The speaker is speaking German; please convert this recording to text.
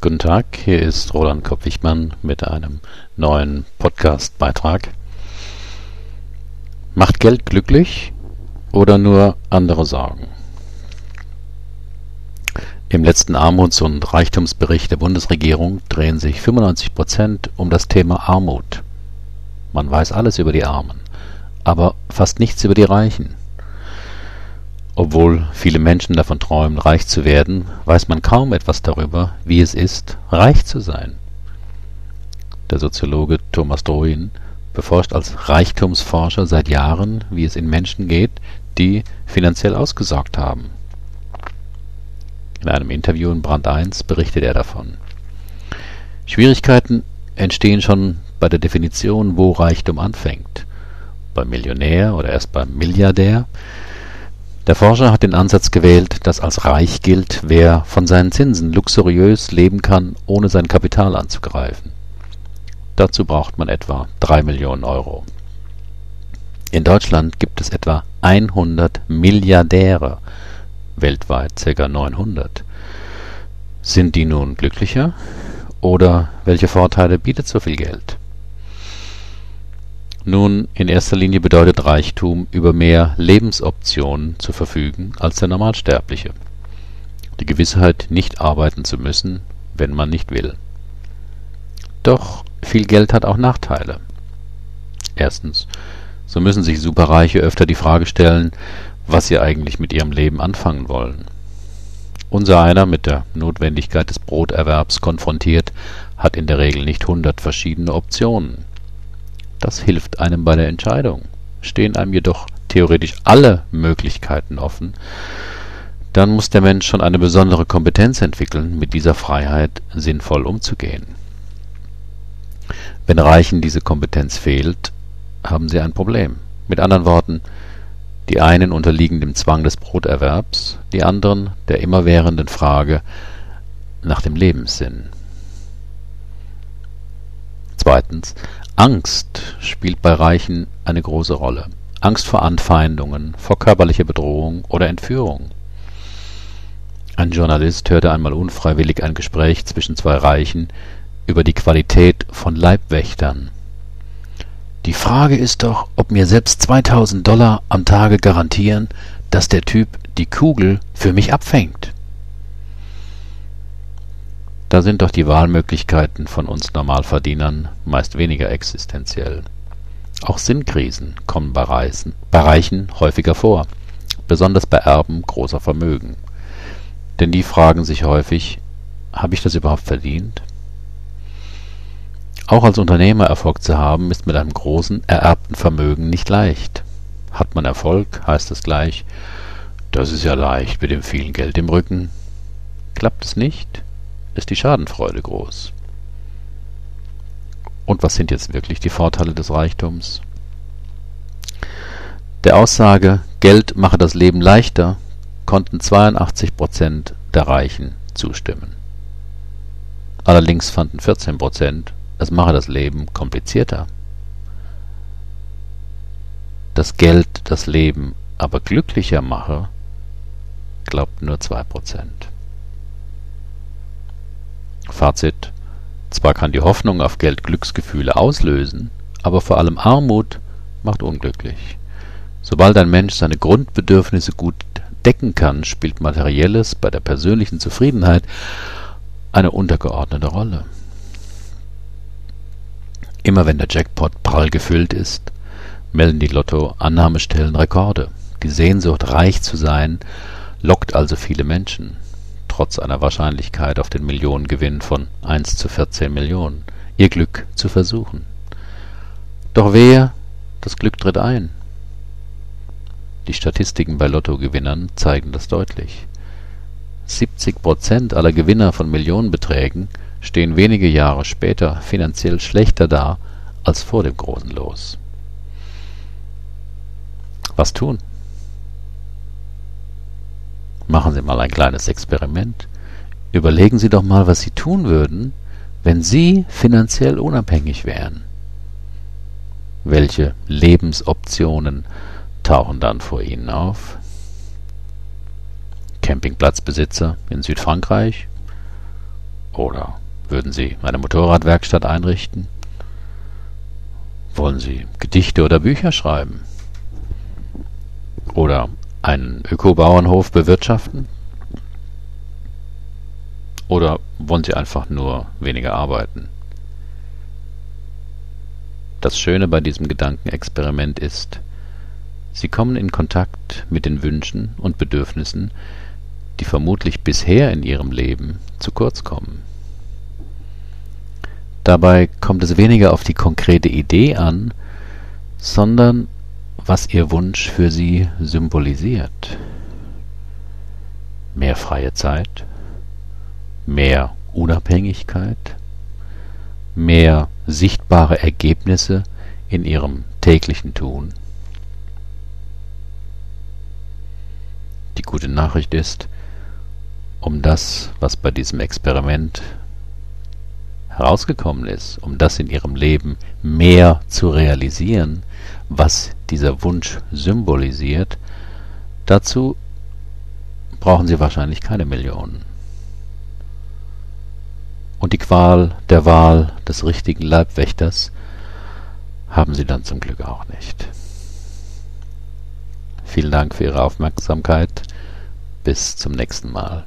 Guten Tag, hier ist Roland Kopp-Wichmann mit einem neuen Podcast-Beitrag. Macht Geld glücklich oder nur andere Sorgen? Im letzten Armuts- und Reichtumsbericht der Bundesregierung drehen sich 95 Prozent um das Thema Armut. Man weiß alles über die Armen, aber fast nichts über die Reichen. Obwohl viele Menschen davon träumen, reich zu werden, weiß man kaum etwas darüber, wie es ist, reich zu sein. Der Soziologe Thomas Drouin beforscht als Reichtumsforscher seit Jahren, wie es in Menschen geht, die finanziell ausgesorgt haben. In einem Interview in Brand 1 berichtet er davon. Schwierigkeiten entstehen schon bei der Definition, wo Reichtum anfängt. Beim Millionär oder erst beim Milliardär der Forscher hat den Ansatz gewählt, dass als reich gilt, wer von seinen Zinsen luxuriös leben kann, ohne sein Kapital anzugreifen. Dazu braucht man etwa 3 Millionen Euro. In Deutschland gibt es etwa 100 Milliardäre, weltweit ca. 900. Sind die nun glücklicher? Oder welche Vorteile bietet so viel Geld? Nun, in erster Linie bedeutet Reichtum, über mehr Lebensoptionen zu verfügen als der Normalsterbliche. Die Gewissheit, nicht arbeiten zu müssen, wenn man nicht will. Doch viel Geld hat auch Nachteile. Erstens, so müssen sich Superreiche öfter die Frage stellen, was sie eigentlich mit ihrem Leben anfangen wollen. Unser einer, mit der Notwendigkeit des Broterwerbs konfrontiert, hat in der Regel nicht hundert verschiedene Optionen. Das hilft einem bei der Entscheidung. Stehen einem jedoch theoretisch alle Möglichkeiten offen, dann muss der Mensch schon eine besondere Kompetenz entwickeln, mit dieser Freiheit sinnvoll umzugehen. Wenn Reichen diese Kompetenz fehlt, haben sie ein Problem. Mit anderen Worten, die einen unterliegen dem Zwang des Broterwerbs, die anderen der immerwährenden Frage nach dem Lebenssinn. Zweitens, Angst spielt bei Reichen eine große Rolle. Angst vor Anfeindungen, vor körperlicher Bedrohung oder Entführung. Ein Journalist hörte einmal unfreiwillig ein Gespräch zwischen zwei Reichen über die Qualität von Leibwächtern. Die Frage ist doch, ob mir selbst 2000 Dollar am Tage garantieren, dass der Typ die Kugel für mich abfängt. Da sind doch die Wahlmöglichkeiten von uns Normalverdienern meist weniger existenziell. Auch Sinnkrisen kommen bei, Reichen häufiger vor, besonders bei Erben großer Vermögen. Denn die fragen sich häufig, habe ich das überhaupt verdient? Auch als Unternehmer Erfolg zu haben, ist mit einem großen ererbten Vermögen nicht leicht. Hat man Erfolg, heißt es gleich, das ist ja leicht mit dem vielen Geld im Rücken. Klappt es nicht, ist die Schadenfreude groß. Und was sind jetzt wirklich die Vorteile des Reichtums? Der Aussage, Geld mache das Leben leichter, konnten 82 Prozent der Reichen zustimmen. Allerdings fanden 14 Prozent, es mache das Leben komplizierter. Dass Geld das Leben aber glücklicher mache, glaubt nur 2 Prozent. Fazit: Zwar kann die Hoffnung auf Geld Glücksgefühle auslösen, aber vor allem Armut macht unglücklich. Sobald ein Mensch seine Grundbedürfnisse gut decken kann, spielt Materielles bei der persönlichen Zufriedenheit eine untergeordnete Rolle. Immer wenn der Jackpot prall gefüllt ist, melden die Lotto-Annahmestellen Rekorde. Die Sehnsucht, reich zu sein, lockt also viele Menschen trotz einer Wahrscheinlichkeit auf den Millionengewinn von 1 zu 14 Millionen, ihr Glück zu versuchen. Doch wer, das Glück tritt ein. Die Statistiken bei Lottogewinnern zeigen das deutlich. 70 Prozent aller Gewinner von Millionenbeträgen stehen wenige Jahre später finanziell schlechter da als vor dem großen Los. Was tun? Machen Sie mal ein kleines Experiment. Überlegen Sie doch mal, was Sie tun würden, wenn Sie finanziell unabhängig wären. Welche Lebensoptionen tauchen dann vor Ihnen auf? Campingplatzbesitzer in Südfrankreich Oder würden Sie eine Motorradwerkstatt einrichten? Wollen Sie Gedichte oder Bücher schreiben? Einen Ökobauernhof bewirtschaften? Oder wollen Sie einfach nur weniger arbeiten? Das Schöne bei diesem Gedankenexperiment ist, Sie kommen in Kontakt mit den Wünschen und Bedürfnissen, die vermutlich bisher in Ihrem Leben zu kurz kommen. Dabei kommt es weniger auf die konkrete Idee an, sondern was Ihr Wunsch für Sie symbolisiert. Mehr freie Zeit, mehr Unabhängigkeit, mehr sichtbare Ergebnisse in ihrem täglichen Tun. Die gute Nachricht ist, um das, was bei diesem Experiment herausgekommen ist, um das in ihrem Leben mehr zu realisieren, was dieser Wunsch symbolisiert, dazu brauchen sie wahrscheinlich keine Millionen. Und die Qual der Wahl des richtigen Leibwächters haben sie dann zum Glück auch nicht. Vielen Dank für Ihre Aufmerksamkeit. Bis zum nächsten Mal.